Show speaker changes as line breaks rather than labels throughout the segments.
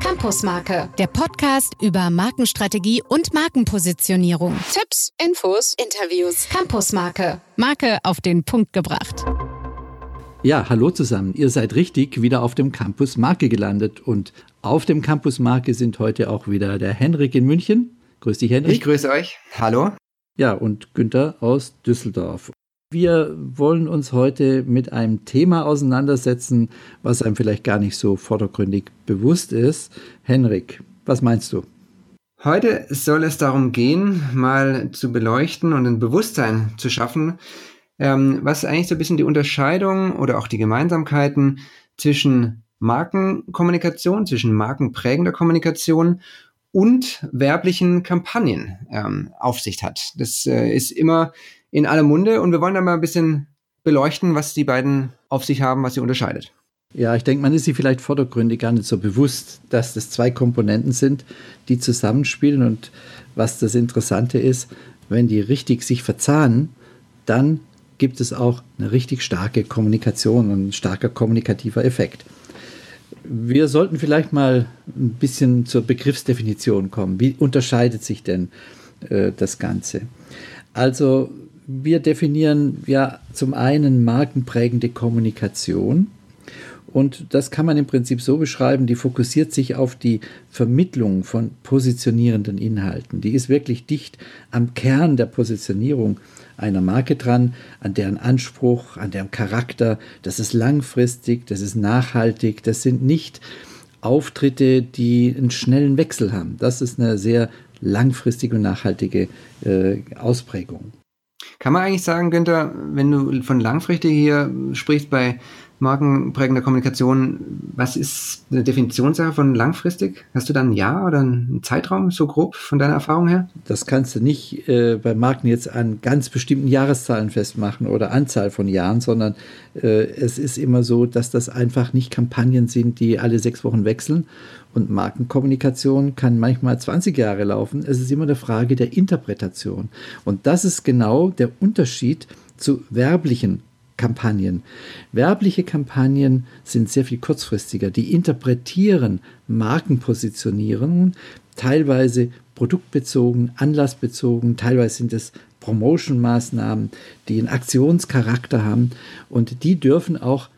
Campusmarke, der Podcast über Markenstrategie und Markenpositionierung.
Tipps, Infos, Interviews.
Campusmarke, Marke auf den Punkt gebracht.
Ja, hallo zusammen. Ihr seid richtig wieder auf dem Campus Marke gelandet und auf dem Campus Marke sind heute auch wieder der Henrik in München. Grüß dich, Henrik.
Ich grüße euch. Hallo.
Ja, und Günther aus Düsseldorf. Wir wollen uns heute mit einem Thema auseinandersetzen, was einem vielleicht gar nicht so vordergründig bewusst ist. Henrik, was meinst du?
Heute soll es darum gehen, mal zu beleuchten und ein Bewusstsein zu schaffen, ähm, was eigentlich so ein bisschen die Unterscheidung oder auch die Gemeinsamkeiten zwischen Markenkommunikation, zwischen markenprägender Kommunikation und werblichen Kampagnen ähm, auf sich hat. Das äh, ist immer in aller Munde und wir wollen da mal ein bisschen beleuchten, was die beiden auf sich haben, was sie unterscheidet.
Ja, ich denke, man ist sich vielleicht vordergründig gar nicht so bewusst, dass das zwei Komponenten sind, die zusammenspielen und was das Interessante ist, wenn die richtig sich verzahnen, dann gibt es auch eine richtig starke Kommunikation und ein starker kommunikativer Effekt. Wir sollten vielleicht mal ein bisschen zur Begriffsdefinition kommen. Wie unterscheidet sich denn äh, das Ganze? Also wir definieren ja zum einen markenprägende Kommunikation. Und das kann man im Prinzip so beschreiben, die fokussiert sich auf die Vermittlung von positionierenden Inhalten. Die ist wirklich dicht am Kern der Positionierung einer Marke dran, an deren Anspruch, an deren Charakter. Das ist langfristig, das ist nachhaltig, das sind nicht Auftritte, die einen schnellen Wechsel haben. Das ist eine sehr langfristige und nachhaltige äh, Ausprägung.
Kann man eigentlich sagen, Günther, wenn du von langfristig hier sprichst bei markenprägender Kommunikation, was ist eine Definitionssache von langfristig? Hast du da ein Jahr oder einen Zeitraum so grob von deiner Erfahrung her?
Das kannst du nicht äh, bei Marken jetzt an ganz bestimmten Jahreszahlen festmachen oder Anzahl von Jahren, sondern äh, es ist immer so, dass das einfach nicht Kampagnen sind, die alle sechs Wochen wechseln. Und Markenkommunikation kann manchmal 20 Jahre laufen. Es ist immer eine Frage der Interpretation. Und das ist genau der Unterschied zu werblichen Kampagnen. Werbliche Kampagnen sind sehr viel kurzfristiger. Die interpretieren Markenpositionierungen, teilweise produktbezogen, anlassbezogen, teilweise sind es Promotion-Maßnahmen, die einen Aktionscharakter haben und die dürfen auch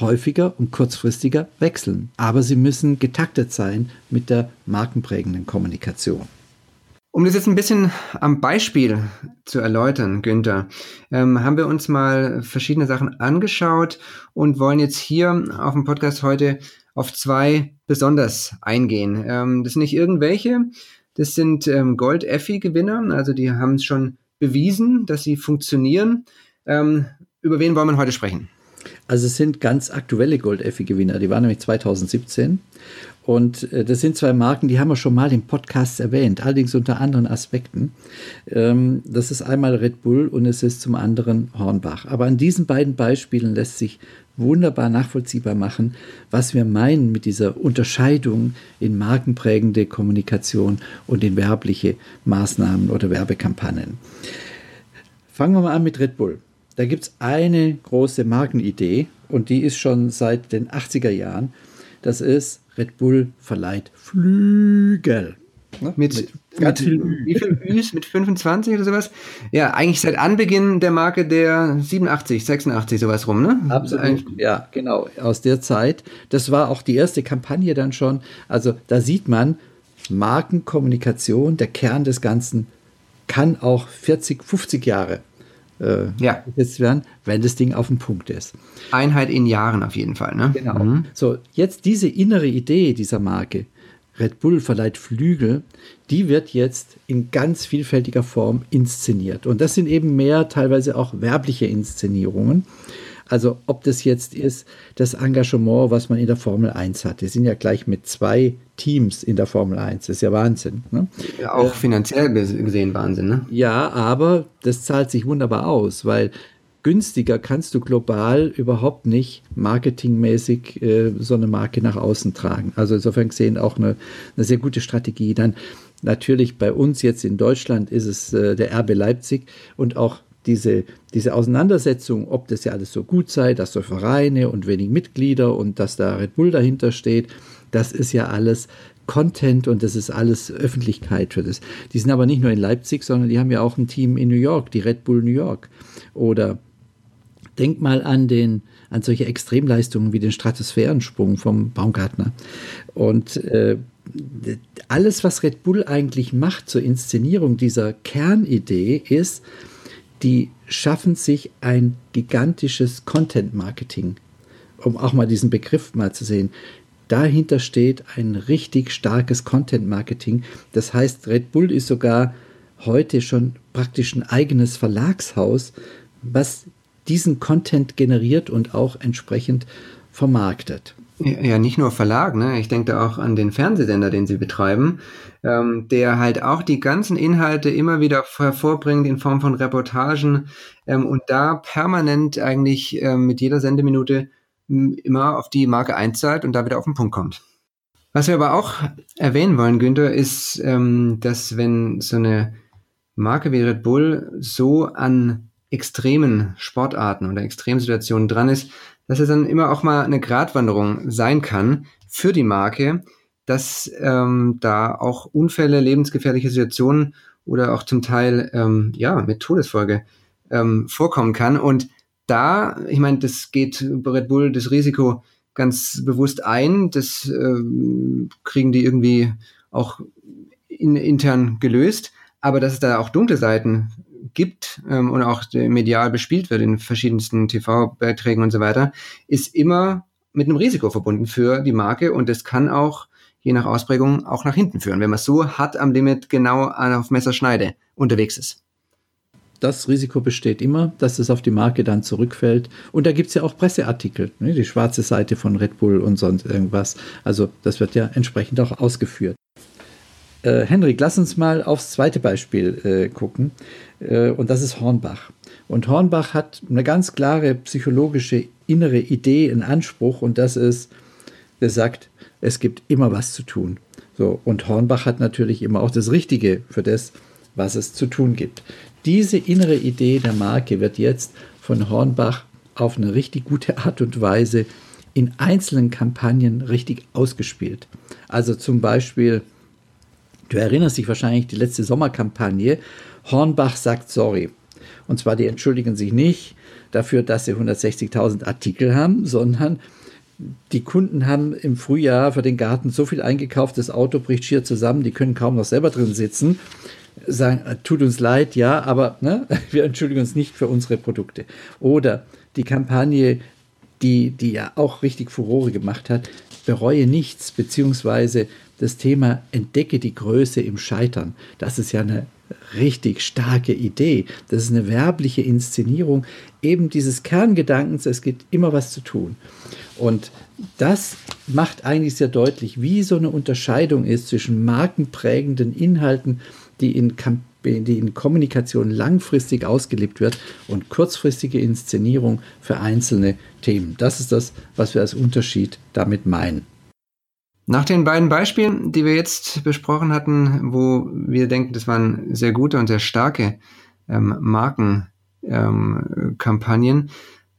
häufiger und kurzfristiger wechseln. Aber sie müssen getaktet sein mit der markenprägenden Kommunikation.
Um das jetzt ein bisschen am Beispiel zu erläutern, Günther, ähm, haben wir uns mal verschiedene Sachen angeschaut und wollen jetzt hier auf dem Podcast heute auf zwei besonders eingehen. Ähm, das sind nicht irgendwelche, das sind ähm, Gold-Effi-Gewinner, also die haben es schon bewiesen, dass sie funktionieren. Ähm, über wen wollen wir heute sprechen?
Also es sind ganz aktuelle Gold-Effi-Gewinner, die waren nämlich 2017 und äh, das sind zwei Marken, die haben wir schon mal im Podcast erwähnt, allerdings unter anderen Aspekten. Ähm, das ist einmal Red Bull und es ist zum anderen Hornbach. Aber an diesen beiden Beispielen lässt sich wunderbar nachvollziehbar machen, was wir meinen mit dieser Unterscheidung in markenprägende Kommunikation und in werbliche Maßnahmen oder Werbekampagnen. Fangen wir mal an mit Red Bull. Da gibt es eine große Markenidee und die ist schon seit den 80er Jahren. Das ist Red Bull verleiht Flügel.
Ne? Mit, mit, ganz viel Wie viel Üs? Mit 25 oder sowas? Ja, eigentlich seit Anbeginn der Marke der 87, 86, sowas rum, ne?
Absolut. Ja, genau. Aus der Zeit. Das war auch die erste Kampagne dann schon. Also da sieht man, Markenkommunikation, der Kern des Ganzen, kann auch 40, 50 Jahre äh, ja. werden, wenn das Ding auf dem Punkt ist.
Einheit in Jahren auf jeden Fall. Ne?
Genau. Mhm. So, jetzt diese innere Idee dieser Marke, Red Bull verleiht Flügel, die wird jetzt in ganz vielfältiger Form inszeniert. Und das sind eben mehr teilweise auch werbliche Inszenierungen. Also ob das jetzt ist, das Engagement, was man in der Formel 1 hat. Die sind ja gleich mit zwei Teams in der Formel 1. Das ist ja Wahnsinn. Ne?
Ja, auch finanziell gesehen Wahnsinn. Ne?
Ja, aber das zahlt sich wunderbar aus, weil günstiger kannst du global überhaupt nicht marketingmäßig äh, so eine Marke nach außen tragen. Also insofern gesehen auch eine, eine sehr gute Strategie. Dann natürlich bei uns jetzt in Deutschland ist es äh, der RB Leipzig und auch diese, diese Auseinandersetzung, ob das ja alles so gut sei, dass so Vereine und wenig Mitglieder und dass da Red Bull dahinter steht, Das ist ja alles Content und das ist alles Öffentlichkeit für das. Die sind aber nicht nur in Leipzig, sondern die haben ja auch ein Team in New York, die Red Bull New York. Oder denk mal an den an solche Extremleistungen wie den Stratosphärensprung vom Baumgartner. Und äh, alles, was Red Bull eigentlich macht zur Inszenierung dieser Kernidee, ist, die schaffen sich ein gigantisches Content-Marketing, um auch mal diesen Begriff mal zu sehen. Dahinter steht ein richtig starkes Content-Marketing. Das heißt, Red Bull ist sogar heute schon praktisch ein eigenes Verlagshaus, was diesen Content generiert und auch entsprechend vermarktet.
Ja, nicht nur Verlag, ne? Ich denke da auch an den Fernsehsender, den sie betreiben, ähm, der halt auch die ganzen Inhalte immer wieder hervorbringt in Form von Reportagen ähm, und da permanent eigentlich ähm, mit jeder Sendeminute immer auf die Marke einzahlt und da wieder auf den Punkt kommt. Was wir aber auch erwähnen wollen, Günther, ist, ähm, dass wenn so eine Marke wie Red Bull so an extremen Sportarten oder Extremsituationen dran ist, dass es dann immer auch mal eine Gratwanderung sein kann für die Marke, dass ähm, da auch Unfälle, lebensgefährliche Situationen oder auch zum Teil ähm, ja mit Todesfolge ähm, vorkommen kann. Und da, ich meine, das geht Red Bull das Risiko ganz bewusst ein. Das ähm, kriegen die irgendwie auch in, intern gelöst. Aber dass es da auch dunkle Seiten gibt ähm, und auch medial bespielt wird in verschiedensten TV-Beiträgen und so weiter, ist immer mit einem Risiko verbunden für die Marke und das kann auch je nach Ausprägung auch nach hinten führen, wenn man so hart am Limit genau auf Messerschneide unterwegs ist.
Das Risiko besteht immer, dass es auf die Marke dann zurückfällt. Und da gibt es ja auch Presseartikel, ne? die schwarze Seite von Red Bull und sonst irgendwas. Also das wird ja entsprechend auch ausgeführt. Äh, Henrik, lass uns mal aufs zweite Beispiel äh, gucken. Äh, und das ist Hornbach. Und Hornbach hat eine ganz klare psychologische innere Idee, einen Anspruch, und das ist, er sagt, es gibt immer was zu tun. So, und Hornbach hat natürlich immer auch das Richtige für das, was es zu tun gibt. Diese innere Idee der Marke wird jetzt von Hornbach auf eine richtig gute Art und Weise in einzelnen Kampagnen richtig ausgespielt. Also zum Beispiel Du erinnerst dich wahrscheinlich die letzte Sommerkampagne. Hornbach sagt sorry. Und zwar, die entschuldigen sich nicht dafür, dass sie 160.000 Artikel haben, sondern die Kunden haben im Frühjahr für den Garten so viel eingekauft, das Auto bricht schier zusammen, die können kaum noch selber drin sitzen. Sagen, äh, tut uns leid, ja, aber ne, wir entschuldigen uns nicht für unsere Produkte. Oder die Kampagne, die, die ja auch richtig Furore gemacht hat, bereue nichts, beziehungsweise das Thema Entdecke die Größe im Scheitern. Das ist ja eine richtig starke Idee. Das ist eine werbliche Inszenierung eben dieses Kerngedankens, es gibt immer was zu tun. Und das macht eigentlich sehr deutlich, wie so eine Unterscheidung ist zwischen markenprägenden Inhalten, die in, die in Kommunikation langfristig ausgelebt wird und kurzfristige Inszenierung für einzelne Themen. Das ist das, was wir als Unterschied damit meinen.
Nach den beiden Beispielen, die wir jetzt besprochen hatten, wo wir denken, das waren sehr gute und sehr starke ähm, Markenkampagnen, ähm,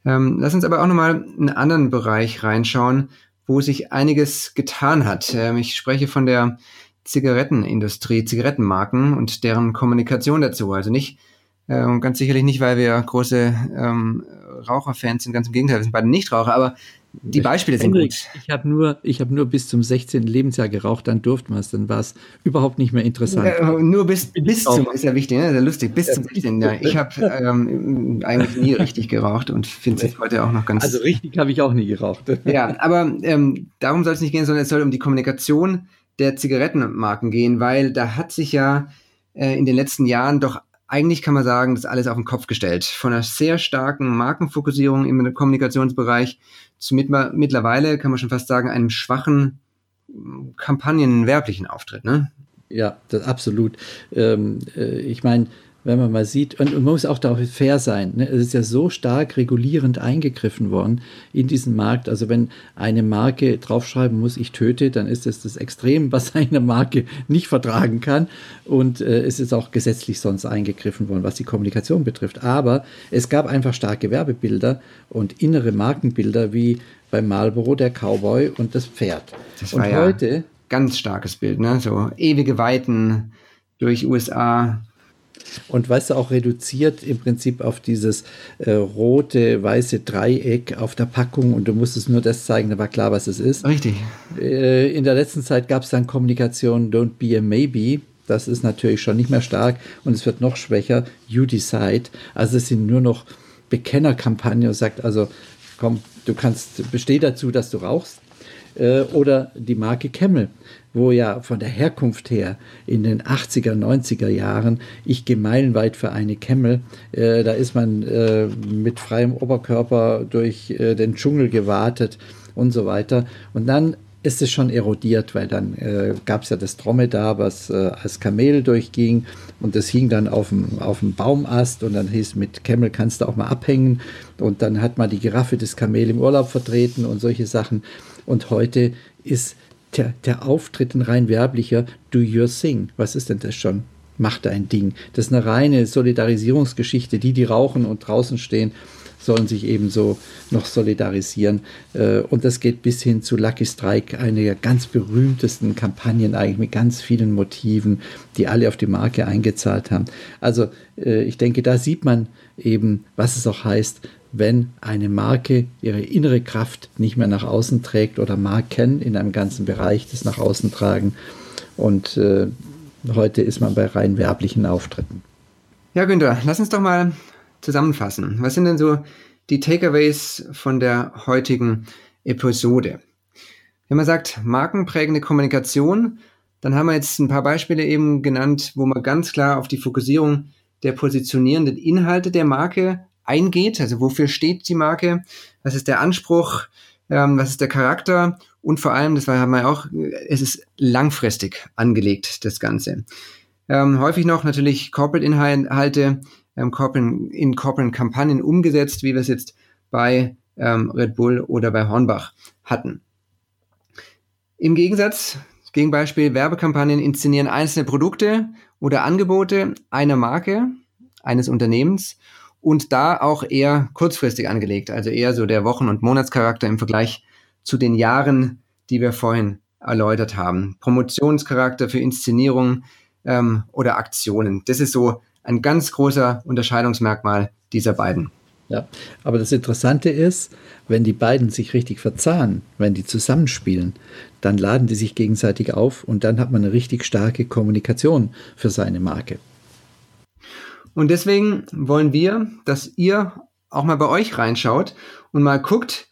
ähm, lass uns aber auch nochmal in einen anderen Bereich reinschauen, wo sich einiges getan hat. Ähm, ich spreche von der Zigarettenindustrie, Zigarettenmarken und deren Kommunikation dazu. Also nicht, ähm, ganz sicherlich nicht, weil wir große ähm, Raucherfans sind, ganz im Gegenteil, wir sind beide Nichtraucher, aber die Beispiele sind Henrik,
gut. Ich habe nur, hab nur bis zum 16. Lebensjahr geraucht, dann durfte man es, dann war es überhaupt nicht mehr interessant.
Ja, nur bis, bis zum, ist ja wichtig, ne? sehr lustig, bis ja, zum 16. Jahr. Ich habe ähm, eigentlich nie richtig geraucht und finde es heute auch noch ganz...
Also richtig habe ich auch nie geraucht.
ja, aber ähm, darum soll es nicht gehen, sondern es soll um die Kommunikation der Zigarettenmarken gehen, weil da hat sich ja äh, in den letzten Jahren doch eigentlich kann man sagen, das ist alles auf den Kopf gestellt. Von einer sehr starken Markenfokussierung im Kommunikationsbereich zu mit, mittlerweile, kann man schon fast sagen, einem schwachen kampagnenwerblichen Auftritt. Ne?
Ja, das, absolut. Ähm, äh, ich meine, wenn man mal sieht, und man muss auch da fair sein, ne? es ist ja so stark regulierend eingegriffen worden in diesen Markt. Also wenn eine Marke draufschreiben muss, ich töte, dann ist das das Extrem, was eine Marke nicht vertragen kann. Und äh, es ist auch gesetzlich sonst eingegriffen worden, was die Kommunikation betrifft. Aber es gab einfach starke Werbebilder und innere Markenbilder wie bei Marlboro der Cowboy und das Pferd.
Das war und ja heute ganz starkes Bild, ne? So ewige Weiten durch USA.
Und weißt du, auch reduziert im Prinzip auf dieses äh, rote, weiße Dreieck auf der Packung und du musstest nur das zeigen, da war klar, was es ist.
Richtig.
Äh, in der letzten Zeit gab es dann Kommunikation Don't be a maybe. Das ist natürlich schon nicht mehr stark und es wird noch schwächer. You decide. Also es sind nur noch Bekennerkampagnen und sagt also, komm, du kannst, besteh dazu, dass du rauchst. Äh, oder die Marke Camel, wo ja von der Herkunft her in den 80er, 90er Jahren, ich gehe für eine Camel, äh, da ist man äh, mit freiem Oberkörper durch äh, den Dschungel gewartet und so weiter. Und dann ist es schon erodiert, weil dann äh, gab es ja das Dromedar, was äh, als Kamel durchging und das hing dann auf dem, Baumast und dann hieß mit Camel kannst du auch mal abhängen und dann hat man die Giraffe des Kamel im Urlaub vertreten und solche Sachen. Und heute ist der, der Auftritt ein rein werblicher Do Your Thing. Was ist denn das schon? Mach dein Ding. Das ist eine reine Solidarisierungsgeschichte. Die, die rauchen und draußen stehen, sollen sich ebenso noch solidarisieren. Äh, und das geht bis hin zu Lucky Strike, eine der ganz berühmtesten Kampagnen eigentlich mit ganz vielen Motiven, die alle auf die Marke eingezahlt haben. Also äh, ich denke, da sieht man eben, was es auch heißt, wenn eine Marke ihre innere Kraft nicht mehr nach außen trägt oder Marken in einem ganzen Bereich das nach außen tragen. Und äh, heute ist man bei rein werblichen Auftritten.
Ja, Günther, lass uns doch mal zusammenfassen. Was sind denn so die Takeaways von der heutigen Episode? Wenn man sagt, markenprägende Kommunikation, dann haben wir jetzt ein paar Beispiele eben genannt, wo man ganz klar auf die Fokussierung der positionierenden Inhalte der Marke eingeht. Also wofür steht die Marke? Was ist der Anspruch? Ähm, was ist der Charakter? Und vor allem, das haben wir auch, es ist langfristig angelegt, das Ganze. Ähm, häufig noch natürlich Corporate-Inhalte ähm, corporate, in Corporate-Kampagnen umgesetzt, wie wir es jetzt bei ähm, Red Bull oder bei Hornbach hatten. Im Gegensatz, Gegenbeispiel, Werbekampagnen inszenieren einzelne Produkte oder Angebote einer Marke, eines Unternehmens und da auch eher kurzfristig angelegt, also eher so der Wochen- und Monatscharakter im Vergleich zu den Jahren, die wir vorhin erläutert haben. Promotionscharakter für Inszenierung ähm, oder Aktionen. Das ist so ein ganz großer Unterscheidungsmerkmal dieser beiden.
Ja, aber das Interessante ist, wenn die beiden sich richtig verzahnen, wenn die zusammenspielen, dann laden die sich gegenseitig auf und dann hat man eine richtig starke Kommunikation für seine Marke.
Und deswegen wollen wir, dass ihr auch mal bei euch reinschaut und mal guckt,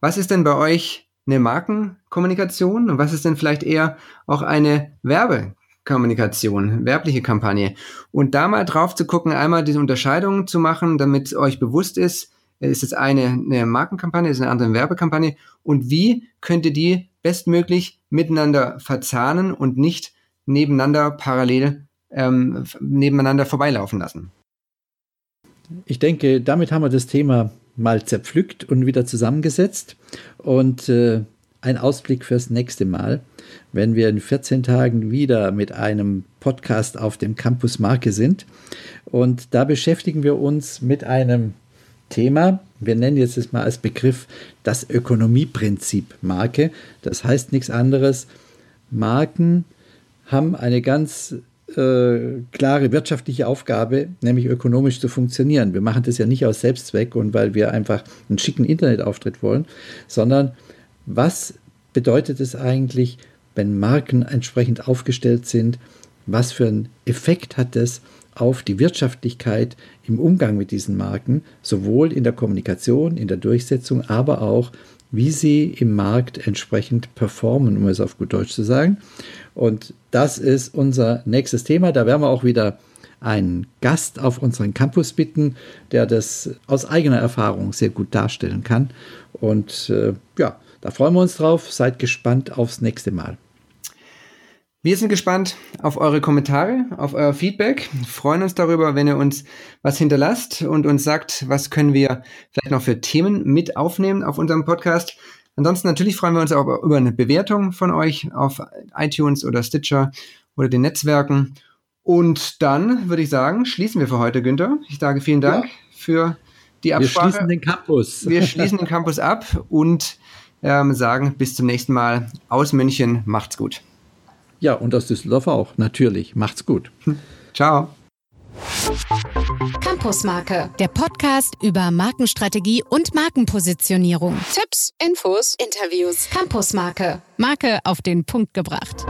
was ist denn bei euch eine Markenkommunikation und was ist denn vielleicht eher auch eine Werbekommunikation, werbliche Kampagne. Und da mal drauf zu gucken, einmal diese Unterscheidung zu machen, damit euch bewusst ist, ist es eine, eine Markenkampagne, ist eine andere Werbekampagne und wie könnt ihr die bestmöglich miteinander verzahnen und nicht nebeneinander parallel ähm, nebeneinander vorbeilaufen lassen.
Ich denke, damit haben wir das Thema mal zerpflückt und wieder zusammengesetzt. Und äh, ein Ausblick fürs nächste Mal, wenn wir in 14 Tagen wieder mit einem Podcast auf dem Campus Marke sind. Und da beschäftigen wir uns mit einem Thema, wir nennen jetzt das mal als Begriff das Ökonomieprinzip Marke. Das heißt nichts anderes. Marken haben eine ganz äh, klare wirtschaftliche Aufgabe, nämlich ökonomisch zu funktionieren. Wir machen das ja nicht aus Selbstzweck und weil wir einfach einen schicken Internetauftritt wollen, sondern was bedeutet es eigentlich, wenn Marken entsprechend aufgestellt sind? Was für einen Effekt hat das auf die Wirtschaftlichkeit im Umgang mit diesen Marken, sowohl in der Kommunikation, in der Durchsetzung, aber auch, wie sie im Markt entsprechend performen, um es auf gut Deutsch zu sagen. Und das ist unser nächstes Thema. Da werden wir auch wieder einen Gast auf unseren Campus bitten, der das aus eigener Erfahrung sehr gut darstellen kann. Und äh, ja, da freuen wir uns drauf. Seid gespannt aufs nächste Mal.
Wir sind gespannt auf eure Kommentare, auf euer Feedback. freuen uns darüber, wenn ihr uns was hinterlasst und uns sagt, was können wir vielleicht noch für Themen mit aufnehmen auf unserem Podcast. Ansonsten natürlich freuen wir uns auch über eine Bewertung von euch auf iTunes oder Stitcher oder den Netzwerken. Und dann würde ich sagen, schließen wir für heute, Günther. Ich sage vielen Dank ja. für die Absprache.
Wir schließen den Campus.
Wir schließen den Campus ab und ähm, sagen bis zum nächsten Mal aus München. Macht's gut.
Ja, und aus Düsseldorf auch, natürlich. Macht's gut.
Ciao.
Campusmarke, der Podcast über Markenstrategie und Markenpositionierung.
Tipps, Infos, Interviews.
Campusmarke, Marke auf den Punkt gebracht.